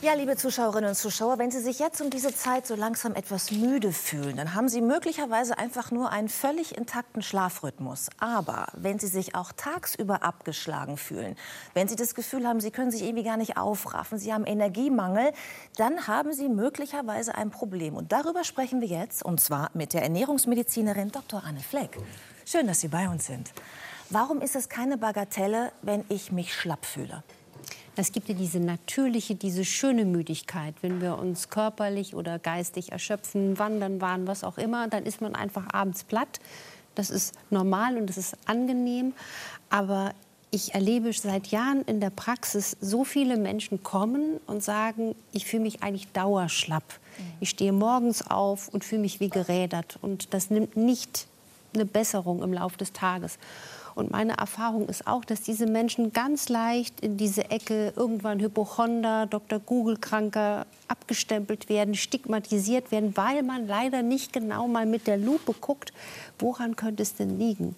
Ja, liebe Zuschauerinnen und Zuschauer, wenn Sie sich jetzt um diese Zeit so langsam etwas müde fühlen, dann haben Sie möglicherweise einfach nur einen völlig intakten Schlafrhythmus. Aber wenn Sie sich auch tagsüber abgeschlagen fühlen, wenn Sie das Gefühl haben, Sie können sich irgendwie gar nicht aufraffen, Sie haben Energiemangel, dann haben Sie möglicherweise ein Problem. Und darüber sprechen wir jetzt, und zwar mit der Ernährungsmedizinerin Dr. Anne Fleck. Schön, dass Sie bei uns sind. Warum ist es keine Bagatelle, wenn ich mich schlapp fühle? Es gibt ja diese natürliche, diese schöne Müdigkeit. Wenn wir uns körperlich oder geistig erschöpfen, wandern waren, was auch immer, dann ist man einfach abends platt. Das ist normal und das ist angenehm. Aber ich erlebe seit Jahren in der Praxis so viele Menschen kommen und sagen, ich fühle mich eigentlich dauerschlapp. Mhm. Ich stehe morgens auf und fühle mich wie gerädert. Und das nimmt nicht eine Besserung im Laufe des Tages. Und meine Erfahrung ist auch, dass diese Menschen ganz leicht in diese Ecke irgendwann Hypochonder, Dr. Google-Kranker abgestempelt werden, stigmatisiert werden, weil man leider nicht genau mal mit der Lupe guckt, woran könnte es denn liegen.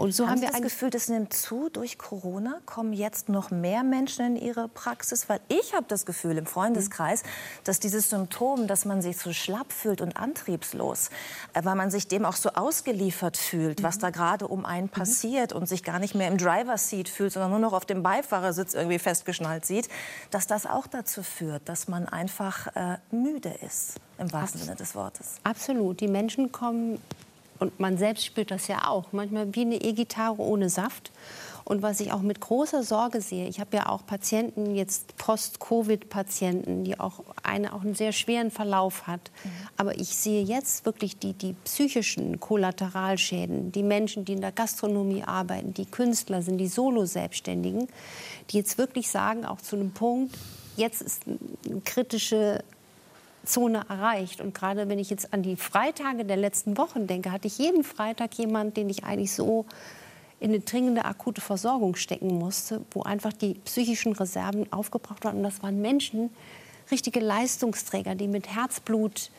Und so haben, haben wir das Gefühl, das nimmt zu durch Corona. Kommen jetzt noch mehr Menschen in ihre Praxis? Weil ich habe das Gefühl im Freundeskreis, dass dieses Symptom, dass man sich so schlapp fühlt und antriebslos, äh, weil man sich dem auch so ausgeliefert fühlt, was mhm. da gerade um einen mhm. passiert und sich gar nicht mehr im Driver Seat fühlt, sondern nur noch auf dem Beifahrersitz irgendwie festgeschnallt sieht, dass das auch dazu führt, dass man einfach äh, müde ist im wahrsten Sinne des Wortes. Absolut. Die Menschen kommen und man selbst spürt das ja auch, manchmal wie eine E-Gitarre ohne Saft. Und was ich auch mit großer Sorge sehe, ich habe ja auch Patienten, jetzt Post-Covid-Patienten, die auch eine auch einen sehr schweren Verlauf hat. Mhm. Aber ich sehe jetzt wirklich die, die psychischen Kollateralschäden, die Menschen, die in der Gastronomie arbeiten, die Künstler sind, die Solo-Selbstständigen, die jetzt wirklich sagen, auch zu einem Punkt, jetzt ist eine kritische Zone erreicht. Und gerade wenn ich jetzt an die Freitage der letzten Wochen denke, hatte ich jeden Freitag jemanden, den ich eigentlich so in eine dringende akute Versorgung stecken musste, wo einfach die psychischen Reserven aufgebraucht waren. Und das waren Menschen, richtige Leistungsträger, die mit Herzblut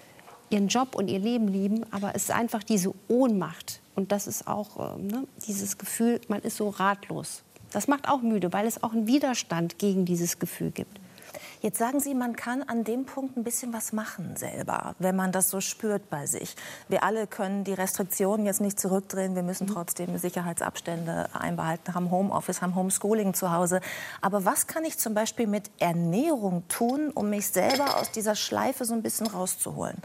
ihren Job und ihr Leben lieben. Aber es ist einfach diese Ohnmacht. Und das ist auch äh, ne, dieses Gefühl, man ist so ratlos. Das macht auch müde, weil es auch einen Widerstand gegen dieses Gefühl gibt. Jetzt sagen Sie, man kann an dem Punkt ein bisschen was machen selber, wenn man das so spürt bei sich. Wir alle können die Restriktionen jetzt nicht zurückdrehen. Wir müssen mhm. trotzdem Sicherheitsabstände einbehalten, haben Homeoffice, haben Homeschooling zu Hause. Aber was kann ich zum Beispiel mit Ernährung tun, um mich selber aus dieser Schleife so ein bisschen rauszuholen?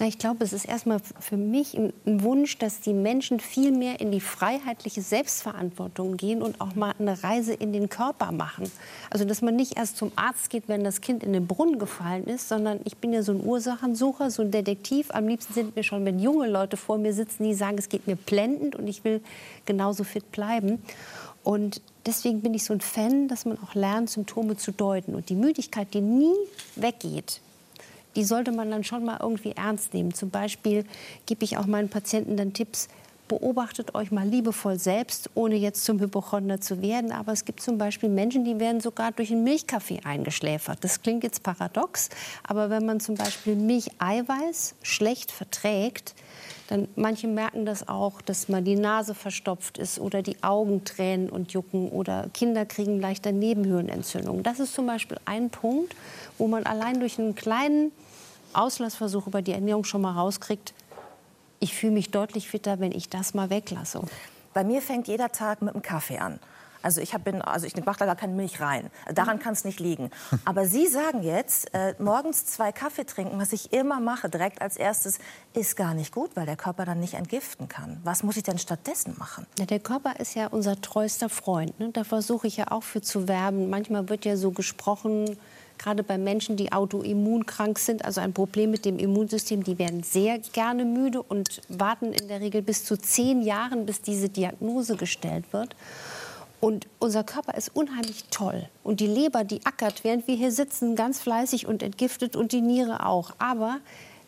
Na, ich glaube, es ist erstmal für mich ein Wunsch, dass die Menschen viel mehr in die freiheitliche Selbstverantwortung gehen und auch mal eine Reise in den Körper machen. Also, dass man nicht erst zum Arzt geht, wenn das Kind in den Brunnen gefallen ist, sondern ich bin ja so ein Ursachensucher, so ein Detektiv. Am liebsten sind mir schon, wenn junge Leute vor mir sitzen, die sagen, es geht mir blendend und ich will genauso fit bleiben. Und deswegen bin ich so ein Fan, dass man auch lernt, Symptome zu deuten. Und die Müdigkeit, die nie weggeht, die sollte man dann schon mal irgendwie ernst nehmen. Zum Beispiel gebe ich auch meinen Patienten dann Tipps, beobachtet euch mal liebevoll selbst, ohne jetzt zum Hypochonder zu werden. Aber es gibt zum Beispiel Menschen, die werden sogar durch einen Milchkaffee eingeschläfert. Das klingt jetzt paradox, aber wenn man zum Beispiel Milcheiweiß schlecht verträgt, dann manche merken das auch, dass mal die Nase verstopft ist oder die Augen tränen und jucken oder Kinder kriegen leichter Nebenhöhlenentzündungen. Das ist zum Beispiel ein Punkt, wo man allein durch einen kleinen Auslassversuch über die Ernährung schon mal rauskriegt, ich fühle mich deutlich fitter, wenn ich das mal weglasse. Bei mir fängt jeder Tag mit einem Kaffee an. Also ich, hab, bin, also ich mache da gar keine Milch rein. Daran kann es nicht liegen. Aber Sie sagen jetzt, äh, morgens zwei Kaffee trinken, was ich immer mache, direkt als erstes, ist gar nicht gut, weil der Körper dann nicht entgiften kann. Was muss ich denn stattdessen machen? Ja, der Körper ist ja unser treuster Freund. Ne? Da versuche ich ja auch für zu werben. Manchmal wird ja so gesprochen, gerade bei Menschen, die autoimmunkrank sind, also ein Problem mit dem Immunsystem, die werden sehr gerne müde und warten in der Regel bis zu zehn Jahren, bis diese Diagnose gestellt wird. Und unser Körper ist unheimlich toll. Und die Leber, die ackert, während wir hier sitzen, ganz fleißig und entgiftet und die Niere auch. Aber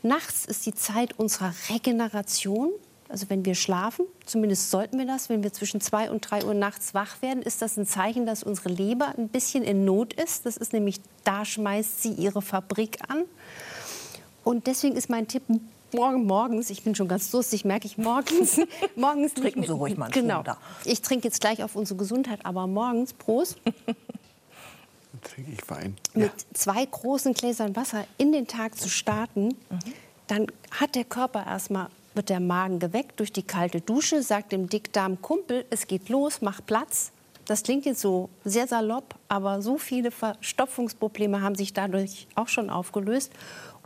nachts ist die Zeit unserer Regeneration also wenn wir schlafen, zumindest sollten wir das, wenn wir zwischen zwei und drei Uhr nachts wach werden, ist das ein Zeichen, dass unsere Leber ein bisschen in Not ist. Das ist nämlich, da schmeißt sie ihre Fabrik an. Und deswegen ist mein Tipp, morgen morgens, ich bin schon ganz durstig, merke ich morgens. morgens trinken Sie ruhig mal Genau. Da. Ich trinke jetzt gleich auf unsere Gesundheit, aber morgens, Prost. trinke ich Wein. Mit zwei großen Gläsern Wasser in den Tag zu starten, mhm. dann hat der Körper erstmal wird der Magen geweckt durch die kalte Dusche, sagt dem Dickdarm Kumpel, es geht los, mach Platz. Das klingt jetzt so sehr salopp, aber so viele Verstopfungsprobleme haben sich dadurch auch schon aufgelöst.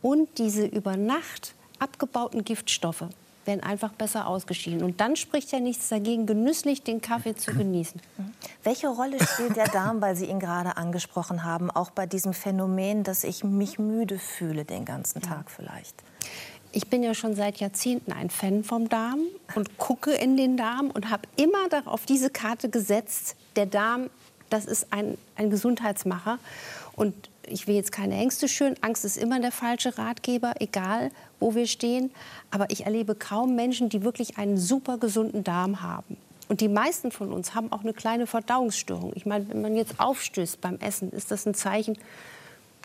Und diese über Nacht abgebauten Giftstoffe werden einfach besser ausgeschieden. Und dann spricht ja nichts dagegen, genüsslich den Kaffee zu genießen. Welche Rolle spielt der Darm, weil Sie ihn gerade angesprochen haben, auch bei diesem Phänomen, dass ich mich müde fühle den ganzen Tag vielleicht? ich bin ja schon seit Jahrzehnten ein Fan vom Darm und gucke in den Darm und habe immer auf diese Karte gesetzt, der Darm, das ist ein, ein Gesundheitsmacher. Und ich will jetzt keine Ängste schön. Angst ist immer der falsche Ratgeber, egal wo wir stehen. Aber ich erlebe kaum Menschen, die wirklich einen super gesunden Darm haben. Und die meisten von uns haben auch eine kleine Verdauungsstörung. Ich meine, wenn man jetzt aufstößt beim Essen, ist das ein Zeichen,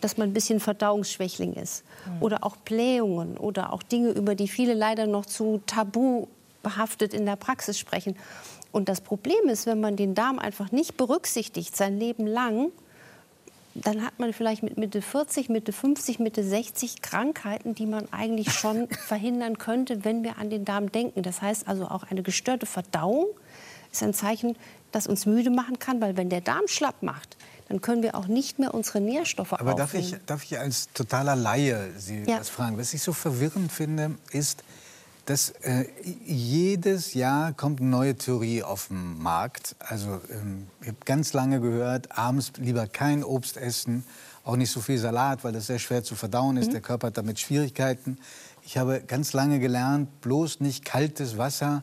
dass man ein bisschen Verdauungsschwächling ist. Mhm. Oder auch Blähungen oder auch Dinge, über die viele leider noch zu tabu behaftet in der Praxis sprechen. Und das Problem ist, wenn man den Darm einfach nicht berücksichtigt, sein Leben lang, dann hat man vielleicht mit Mitte 40, Mitte 50, Mitte 60 Krankheiten, die man eigentlich schon verhindern könnte, wenn wir an den Darm denken. Das heißt also auch eine gestörte Verdauung ist ein Zeichen, das uns müde machen kann, weil wenn der Darm schlapp macht, dann können wir auch nicht mehr unsere Nährstoffe Aber aufnehmen. darf ich, darf ich als totaler Laie Sie ja. das fragen? Was ich so verwirrend finde, ist, dass äh, jedes Jahr kommt eine neue Theorie auf den Markt. Also ähm, ich habe ganz lange gehört, abends lieber kein Obst essen, auch nicht so viel Salat, weil das sehr schwer zu verdauen ist. Mhm. Der Körper hat damit Schwierigkeiten. Ich habe ganz lange gelernt, bloß nicht kaltes Wasser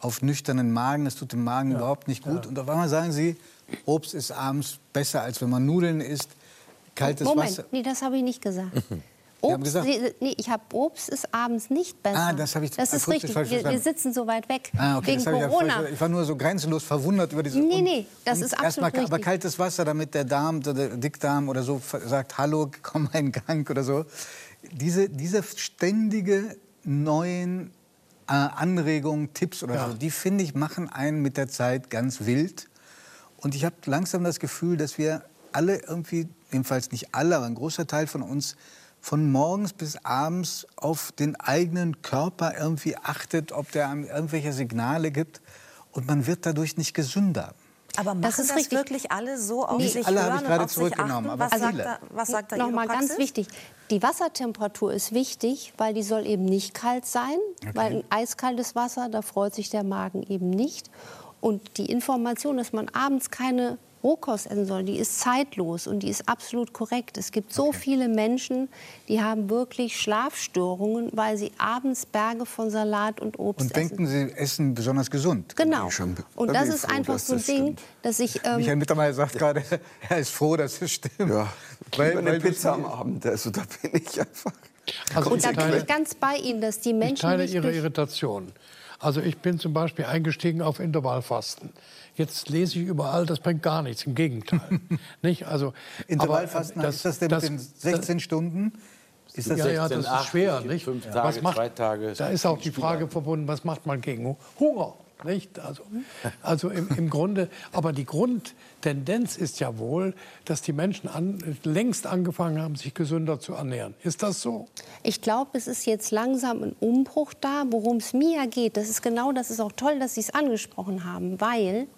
auf nüchternen Magen. Das tut dem Magen ja. überhaupt nicht gut. Ja. Und auf einmal sagen Sie, Obst ist abends besser, als wenn man Nudeln isst. Kaltes Moment, Wasser. nee, das habe ich nicht gesagt. Obst, gesagt, nee, ich habe Obst ist abends nicht besser. Ah, das habe ich Das ist richtig. Wir, wir, sitzen so weit weg ah, okay, wegen Corona. Ich, ich, war nur so grenzenlos verwundert über diese. Nee, nee, das ist absolut mal, richtig. Aber kaltes Wasser, damit der Darm, der Dickdarm oder so sagt, hallo, komm mal in Gang oder so. Diese, diese ständige neuen äh, Anregungen, Tipps oder ja. so, die finde ich machen einen mit der Zeit ganz wild. Und ich habe langsam das Gefühl, dass wir alle irgendwie, jedenfalls nicht alle, aber ein großer Teil von uns, von morgens bis abends auf den eigenen Körper irgendwie achtet, ob der einem irgendwelche Signale gibt. Und man wird dadurch nicht gesünder. Aber machen das, ist das wirklich alle so auf nee. sich alle hören habe ich gerade zurückgenommen, aber was viele. Sagt da, was sagt da Noch mal ganz wichtig, die Wassertemperatur ist wichtig, weil die soll eben nicht kalt sein, okay. weil ein eiskaltes Wasser, da freut sich der Magen eben nicht. Und die Information, dass man abends keine Rohkost essen soll, die ist zeitlos und die ist absolut korrekt. Es gibt so okay. viele Menschen, die haben wirklich Schlafstörungen, weil sie abends Berge von Salat und Obst essen. Und denken, sie essen besonders gesund. Genau. Und das ist froh, einfach so ein Ding, stimmt. dass ich... Ähm, Michael Mittermeier sagt gerade, er ist froh, dass es stimmt. Ja, weil, weil eine Pizza am Abend, also da bin ich einfach... Also und da bin ich ganz bei Ihnen, dass die Menschen... Ich teile Ihre Irritation. Also ich bin zum Beispiel eingestiegen auf Intervallfasten. Jetzt lese ich überall, das bringt gar nichts, im Gegenteil. nicht? Also, Intervallfasten, das, ist das denn das, mit den 16 das, Stunden? Ist das ja, 16, ja, das 8, ist schwer, nicht? Fünf Tage, was macht, zwei Tage. Da ist auch die Frage verbunden, was macht man gegen Hunger? Nicht? Also, also im, im Grunde, aber die Grundtendenz ist ja wohl, dass die Menschen an, längst angefangen haben, sich gesünder zu ernähren. Ist das so? Ich glaube, es ist jetzt langsam ein Umbruch da. Worum es mir geht, das ist genau, das ist auch toll, dass Sie es angesprochen haben, weil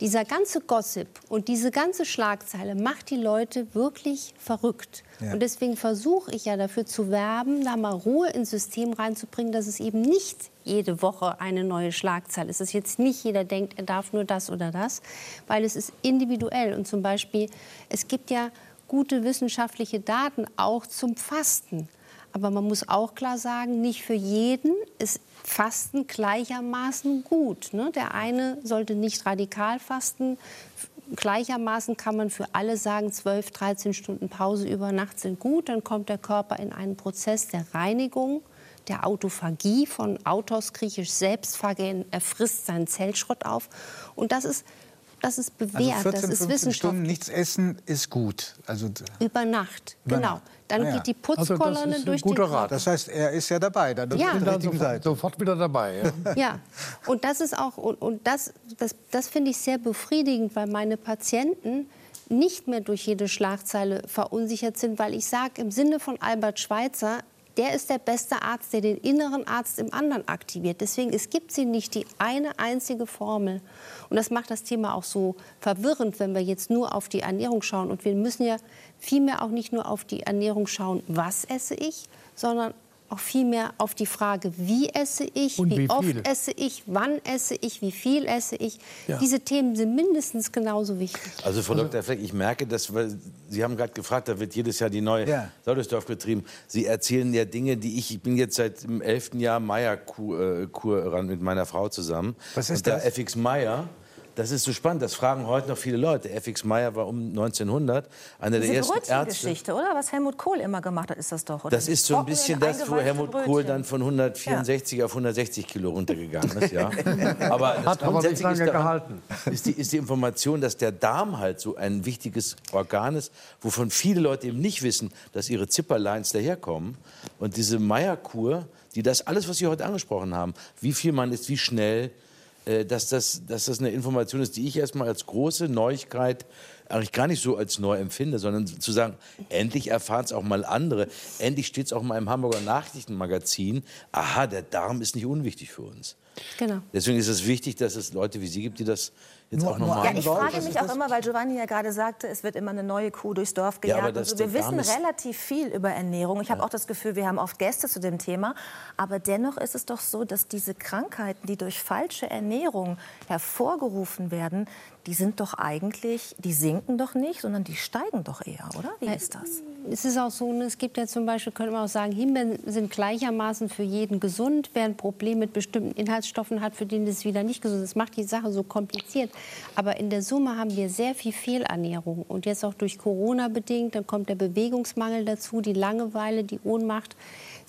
dieser ganze Gossip und diese ganze Schlagzeile macht die Leute wirklich verrückt. Ja. Und deswegen versuche ich ja dafür zu werben, da mal Ruhe ins System reinzubringen, dass es eben nicht jede Woche eine neue Schlagzeile ist. Dass jetzt nicht jeder denkt, er darf nur das oder das, weil es ist individuell. Und zum Beispiel, es gibt ja gute wissenschaftliche Daten auch zum Fasten. Aber man muss auch klar sagen, nicht für jeden ist Fasten gleichermaßen gut. Ne? Der eine sollte nicht radikal fasten. Gleichermaßen kann man für alle sagen, 12, 13 Stunden Pause über Nacht sind gut. Dann kommt der Körper in einen Prozess der Reinigung, der Autophagie, von Autos griechisch Selbstphagen, er frisst seinen Zellschrott auf. Und das ist das ist bewährt, also 14, das ist 15 wissenschaftlich. Stunden nichts essen ist gut. Also über Nacht, über genau. Nacht. Dann ja. geht die Putzkolonne also durch guter den Rat. Das heißt, er ist ja dabei. Dann ja. dann sofort, sofort, wieder dabei. Ja. ja. Und das ist auch und, und das, das, das finde ich sehr befriedigend, weil meine Patienten nicht mehr durch jede Schlagzeile verunsichert sind, weil ich sage im Sinne von Albert Schweitzer, der ist der beste Arzt, der den inneren Arzt im anderen aktiviert. Deswegen, es gibt sie nicht die eine einzige Formel. Und das macht das Thema auch so verwirrend, wenn wir jetzt nur auf die Ernährung schauen. Und wir müssen ja vielmehr auch nicht nur auf die Ernährung schauen, was esse ich, sondern auch viel mehr auf die Frage, wie esse ich, wie, wie oft viel. esse ich, wann esse ich, wie viel esse ich. Ja. Diese Themen sind mindestens genauso wichtig. Also Frau Dr. Fleck, ich merke, dass weil Sie haben gerade gefragt, da wird jedes Jahr die neue Ja. Saudesdorf betrieben. Sie erzählen ja Dinge, die ich, ich bin jetzt seit dem elften Jahr Meyer-Kur äh, mit meiner Frau zusammen. Was ist Und der das? FX Meyer, das ist so spannend, das fragen heute noch viele Leute. FX Meyer war um 1900 einer der Diese ersten Ärzte. Brötchengeschichte, oder? Was Helmut Kohl immer gemacht hat, ist das doch, oder? Das ist so ein bisschen das, wo Helmut Kohl Brötchen. dann von 164 auf 160 Kilo runtergegangen ist. Ja. Aber das Hat aber nicht lange ist daran- gehalten. Ist die, ist die Information, dass der Darm halt so ein wichtiges Organ ist, wovon viele Leute eben nicht wissen, dass ihre Zipperlines daherkommen. Und diese Meierkur, die das alles, was Sie heute angesprochen haben, wie viel man isst, wie schnell, dass, das, dass das eine Information ist, die ich erstmal als große Neuigkeit eigentlich gar nicht so als neu empfinde, sondern zu sagen, endlich erfahren es auch mal andere. Endlich steht es auch mal im Hamburger Nachrichtenmagazin. Aha, der Darm ist nicht unwichtig für uns. Genau. Deswegen ist es wichtig, dass es Leute wie Sie gibt, die das jetzt Nur- auch nochmal. Ja, ich frage mich auch immer, weil Giovanni ja gerade sagte, es wird immer eine neue Kuh durchs Dorf Ja, gejagt. aber und das- so. Wir wissen relativ viel über Ernährung. Ich habe auch das Gefühl, wir haben oft Gäste zu dem Thema. Aber dennoch ist es doch so, dass diese Krankheiten, die durch falsche Ernährung hervorgerufen werden, die sind doch eigentlich, die sinken doch nicht, sondern die steigen doch eher, oder? Wie ist das? Es ist auch so, ne, es gibt ja zum Beispiel, könnte man auch sagen, Himbeeren sind gleichermaßen für jeden gesund. Wer ein Problem mit bestimmten Inhaltsstoffen hat, für den ist es wieder nicht gesund. Das macht die Sache so kompliziert. Aber in der Summe haben wir sehr viel Fehlernährung. Und jetzt auch durch Corona bedingt, dann kommt der Bewegungsmangel dazu, die Langeweile, die Ohnmacht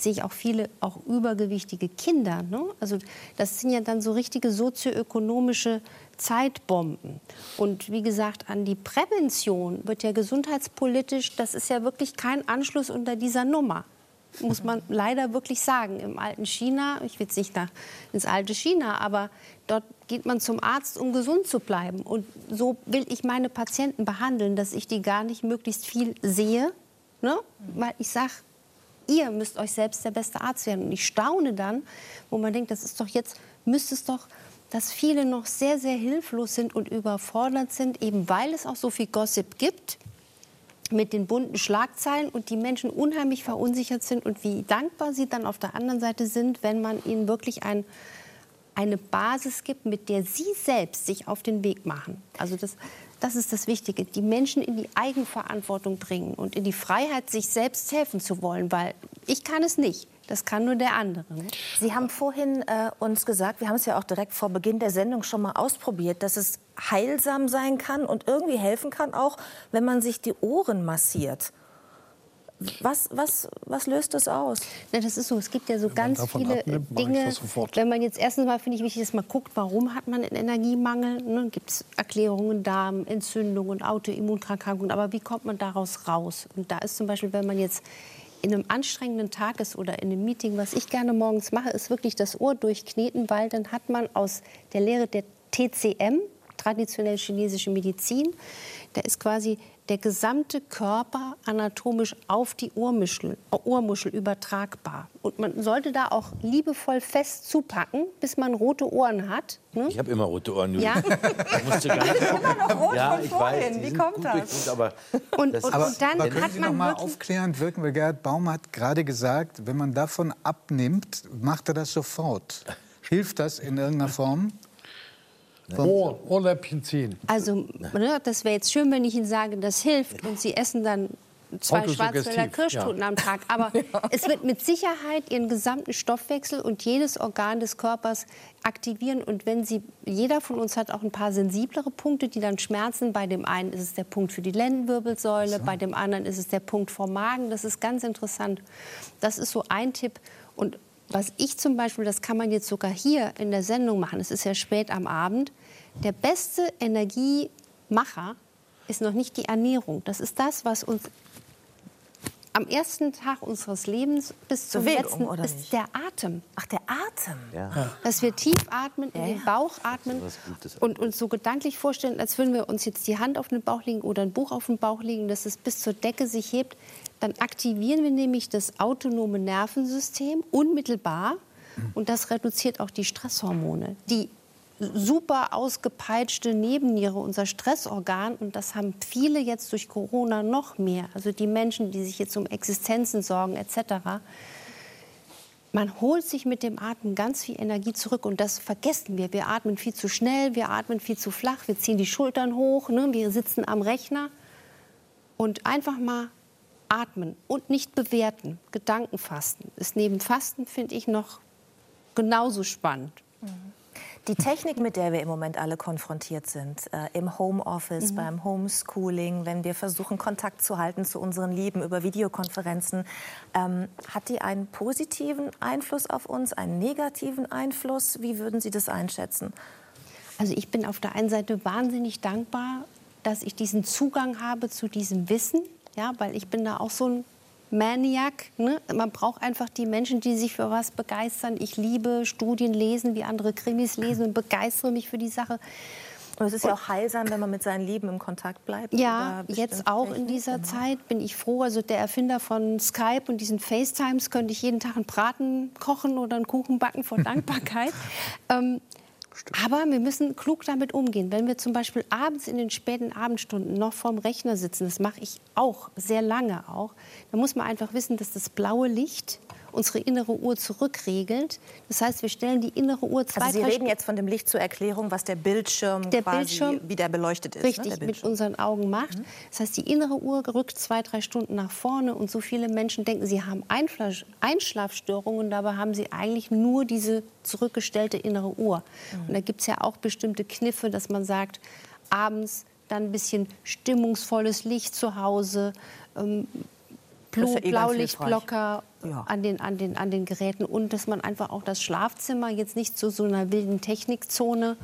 sehe ich auch viele auch übergewichtige Kinder. Ne? Also das sind ja dann so richtige sozioökonomische Zeitbomben. Und wie gesagt, an die Prävention wird ja gesundheitspolitisch, das ist ja wirklich kein Anschluss unter dieser Nummer. Muss man leider wirklich sagen. Im alten China, ich will jetzt nicht nach, ins alte China, aber dort geht man zum Arzt, um gesund zu bleiben. Und so will ich meine Patienten behandeln, dass ich die gar nicht möglichst viel sehe. Ne? Weil ich sage, ihr müsst euch selbst der beste Arzt werden. Und ich staune dann, wo man denkt, das ist doch jetzt, müsste es doch, dass viele noch sehr, sehr hilflos sind und überfordert sind, eben weil es auch so viel Gossip gibt mit den bunten Schlagzeilen und die Menschen unheimlich verunsichert sind und wie dankbar sie dann auf der anderen Seite sind, wenn man ihnen wirklich ein, eine Basis gibt, mit der sie selbst sich auf den Weg machen. Also das, das ist das Wichtige, die Menschen in die Eigenverantwortung bringen und in die Freiheit, sich selbst helfen zu wollen, weil ich kann es nicht. Das kann nur der andere. ne? Sie haben vorhin äh, uns gesagt, wir haben es ja auch direkt vor Beginn der Sendung schon mal ausprobiert, dass es heilsam sein kann und irgendwie helfen kann, auch wenn man sich die Ohren massiert. Was, was, was löst das aus? Na, das ist so. Es gibt ja so ganz viele abnimmt, Dinge. Wenn man jetzt erstens mal finde ich wichtig, dass man guckt, warum hat man einen Energiemangel? Ne? Gibt es Erklärungen, Darm, Entzündungen, Autoimmunkrankheiten? Aber wie kommt man daraus raus? Und da ist zum Beispiel, wenn man jetzt in einem anstrengenden Tag ist oder in einem Meeting, was ich gerne morgens mache, ist wirklich das Ohr durchkneten, weil dann hat man aus der Lehre der TCM, traditionell chinesische Medizin, da ist quasi der gesamte Körper anatomisch auf die Ohrmuschel, Ohrmuschel übertragbar. Und man sollte da auch liebevoll fest zupacken, bis man rote Ohren hat. Ne? Ich habe immer rote Ohren. Ja. Ich musste gar nicht Immer noch rot ja, von ich vorhin. weiß. Wie kommt gut das? aber Und, das und, Aber, und dann aber können hat Sie man noch mal aufklärend wirken? Weil Gerhard Baum hat gerade gesagt, wenn man davon abnimmt, macht er das sofort. Hilft das in irgendeiner Form? Ohr, Ohrläppchen ziehen. Also, ne, das wäre jetzt schön, wenn ich Ihnen sage, das hilft und Sie essen dann zwei Schwarzwälder Kirschtorten ja. am Tag. Aber es wird mit Sicherheit Ihren gesamten Stoffwechsel und jedes Organ des Körpers aktivieren. Und wenn Sie, jeder von uns hat auch ein paar sensiblere Punkte, die dann schmerzen. Bei dem einen ist es der Punkt für die Lendenwirbelsäule, bei dem anderen ist es der Punkt vom Magen. Das ist ganz interessant. Das ist so ein Tipp. Und was ich zum Beispiel, das kann man jetzt sogar hier in der Sendung machen, es ist ja spät am Abend, der beste Energiemacher ist noch nicht die Ernährung. Das ist das, was uns am ersten Tag unseres Lebens bis zum Bewegung, letzten oder ist nicht? der Atem. Ach, der Atem. Ja. Dass wir tief atmen, in Ja, den ja. Bauch atmen und uns so gedanklich vorstellen, als würden wir uns jetzt die Hand auf den Bauch legen oder ein Buch auf den Bauch legen, dass es bis zur Decke sich hebt. Dann aktivieren wir nämlich das autonome Nervensystem unmittelbar und das reduziert auch die Stresshormone. Die super ausgepeitschte Nebenniere, unser Stressorgan, und das haben viele jetzt durch Corona noch mehr. Also die Menschen, die sich jetzt um Existenzen sorgen etc man holt sich mit dem Atmen ganz viel Energie zurück und das vergessen wir. Wir atmen viel zu schnell, wir atmen viel zu flach, wir ziehen die Schultern hoch, ne? wir sitzen am Rechner und einfach mal atmen und nicht bewerten. Gedankenfasten ist neben Fasten, finde ich, noch genauso spannend. Die Technik, mit der wir im Moment alle konfrontiert sind, äh, im Homeoffice, beim Homeschooling, wenn wir versuchen, Kontakt zu halten zu unseren Lieben über Videokonferenzen, ähm, hat die einen positiven Einfluss auf uns, einen negativen Einfluss? Wie würden Sie das einschätzen? Also ich bin auf der einen Seite wahnsinnig dankbar, dass ich diesen Zugang habe zu diesem Wissen, ja, weil ich bin da auch so ein Maniac. Ne? Man braucht einfach die Menschen, die sich für was begeistern. Ich liebe Studien lesen, wie andere Krimis lesen und begeistere mich für die Sache. Und es ist ja auch heilsam, wenn man mit seinen Lieben im Kontakt bleibt. Ja, jetzt auch in dieser Genau. Zeit bin ich froh. Also der Erfinder von Skype und diesen FaceTimes könnte ich jeden Tag einen Braten kochen oder einen Kuchen backen vor Dankbarkeit. ähm, aber wir müssen klug damit umgehen. Wenn wir zum Beispiel abends in den späten Abendstunden noch vorm Rechner sitzen, das mache ich auch sehr lange auch, dann muss man einfach wissen, dass das blaue Licht unsere innere Uhr zurückregelt. Das heißt, wir stellen die innere Uhr zwei, Also Sie reden jetzt von dem Licht zur Erklärung, was der Bildschirm, Der quasi, Bildschirm- wie der beleuchtet ist. richtig ne? mit unseren Augen macht. Das heißt, die innere Uhr rückt zwei, drei Stunden nach vorne und so viele Menschen denken, sie haben Einschlafstörungen, dabei haben sie eigentlich nur diese zurückgestellte innere Uhr. Und da gibt es ja auch bestimmte Kniffe, dass man sagt, abends dann ein bisschen stimmungsvolles Licht zu Hause, ähm, Blu ja eh Blaulichtblocker Ja. an, den, an, den, an den Geräten und dass man einfach auch das Schlafzimmer jetzt nicht zu so einer wilden Technikzone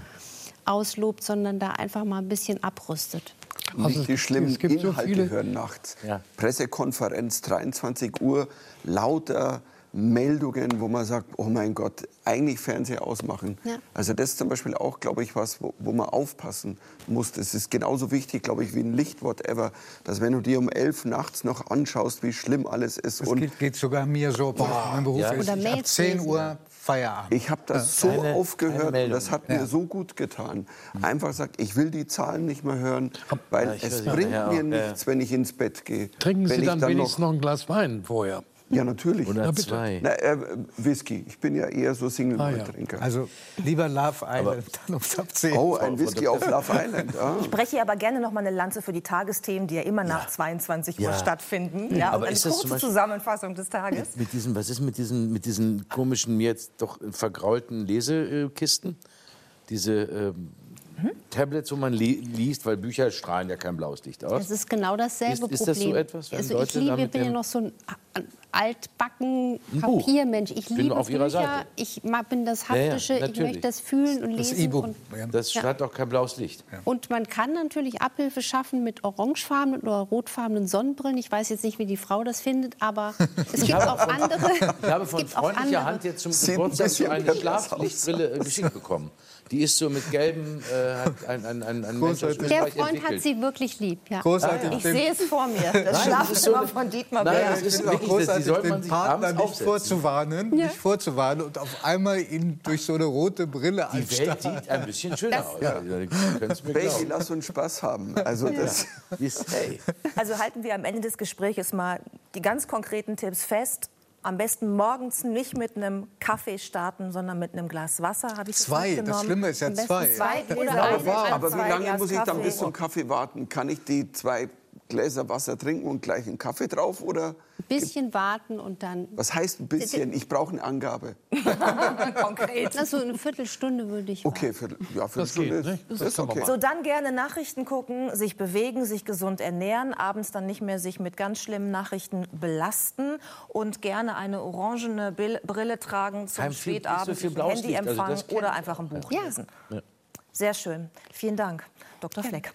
auslobt, sondern da einfach mal ein bisschen abrüstet. Also Nicht die schlimmen es gibt so Inhalte viele- hören nachts. Ja. Pressekonferenz, 23 Uhr, lauter Meldungen, wo man sagt, oh mein Gott, eigentlich Fernseher ausmachen. Ja. Also das ist zum Beispiel auch, glaube ich, was, wo, wo man aufpassen muss. Das ist genauso wichtig, glaube ich, wie ein Licht, whatever, dass wenn du dir um 11 nachts noch anschaust, wie schlimm alles ist. Das Und geht, geht sogar mir so. Mein Beruf Ja. ist Oder ich ab Mails 10 lesen. Uhr Feierabend. ich habe das so keine aufgehört und Meldung. das hat Ja. mir so gut getan. Einfach sagt, ich will die Zahlen nicht mehr hören, weil es bringt mir nichts, wenn ich ins Bett gehe. Trinken wenn Sie ich dann wenigstens noch ein Glas Wein vorher. Ja, natürlich. Oder bitte. zwei. Na, äh, Whisky. Ich bin ja eher so Ah, ja. Single-Malt-Trinker. Also lieber Love Island, dann um ab 10. oh, ein Whisky auf Love Island. Ah. Ich breche hier aber gerne noch mal eine Lanze für die Tagesthemen, die ja immer nach 22 Uhr Ja. stattfinden. Ja, Aber und eine ist das kurze Beispiel- Zusammenfassung des Tages. Mit diesen, was ist mit diesen, mit diesen komischen, mir jetzt doch vergraulten Lesekisten? Diese ähm, Tablets, wo man li liest, weil Bücher strahlen ja kein blaues Licht aus. Es ist genau dasselbe Ist- ist Problem. das so etwas, wenn also ich liebe, damit bin ja noch so ein altbacken. Papiermensch. Ich Bin liebe auf Ihrer Bücher. Seite. Ich bin das Ja, ja, Haptische. ich möchte das fühlen und Das lesen. E-Book. und, Ja. Das Ja. strahlt auch kein blaues Licht. und man kann natürlich Abhilfe schaffen mit orangefarbenen oder rotfarbenen Sonnenbrillen. Ich weiß jetzt nicht, wie die Frau das findet, aber es gibt auch andere. Ich habe von freundlicher. Hand jetzt zum Geburtstag so eine Schlaflichtbrille äh, geschickt bekommen. Die ist so mit gelben, äh, hat ein, ein, ein, ein Mensch aus. Der Freund hat entwickelt. sie wirklich lieb. Ja. Großartig. Ich sehe es vor mir, das Schlafzimmer von Dietmar Nein, Bär. das Ich ist auch wirklich, das, sollte man den sich Partner abends nicht aufsetzen. vorzuwarnen, nicht vorzuwarnen und auf einmal ihn durch so eine rote Brille Die Welt sieht ein bisschen schöner aus. Ja. Baby, glauben. lass uns Spaß haben. Also das, ist- Hey. Also halten wir am Ende des Gesprächs mal die ganz konkreten Tipps fest. Am besten morgens nicht mit einem Kaffee starten, sondern mit einem Glas Wasser. Habe ich das Zwei, das mitgenommen? Schlimme ist ja zwei. zwei Gläser. Aber aber wie lange Glas muss ich dann Kaffee. bis zum Kaffee warten? Kann ich die zwei Gläser Wasser trinken und gleich einen Kaffee drauf? Oder Ein bisschen warten und dann. was heißt ein bisschen? Ich brauche eine Angabe. Konkret. Na, so eine Viertelstunde würde ich Okay, für, ja, für Das geht, ist, ne? Das ist kann man okay. So, dann gerne Nachrichten gucken, sich bewegen, sich gesund ernähren, abends dann nicht mehr sich mit ganz schlimmen Nachrichten belasten und gerne eine orangene Brille tragen zum Kein so Spätabend, Licht, also empfangen das kenn oder einfach ein Buch Ja. lesen. Sehr schön. Vielen Dank, Dr. Fleck.